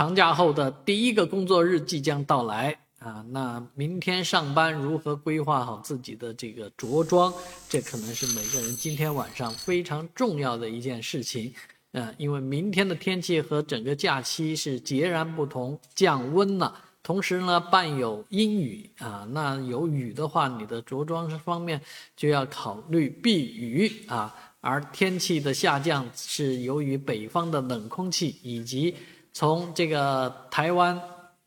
长假后的第一个工作日即将到来啊，那明天上班如何规划好自己的这个着装？这可能是每个人今天晚上非常重要的一件事情。嗯，因为明天的天气和整个假期是截然不同，降温了，同时呢伴有阴雨啊。那有雨的话，你的着装方面就要考虑避雨啊。而天气的下降是由于北方的冷空气以及从这个台湾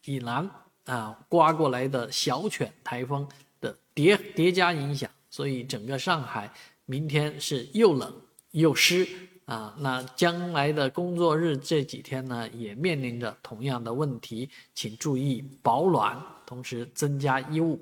以南啊刮过来的小犬台风的叠叠加影响，所以整个上海明天是又冷又湿。啊，那将来的工作日这几天呢，也面临着同样的问题，请注意保暖，同时增加衣物。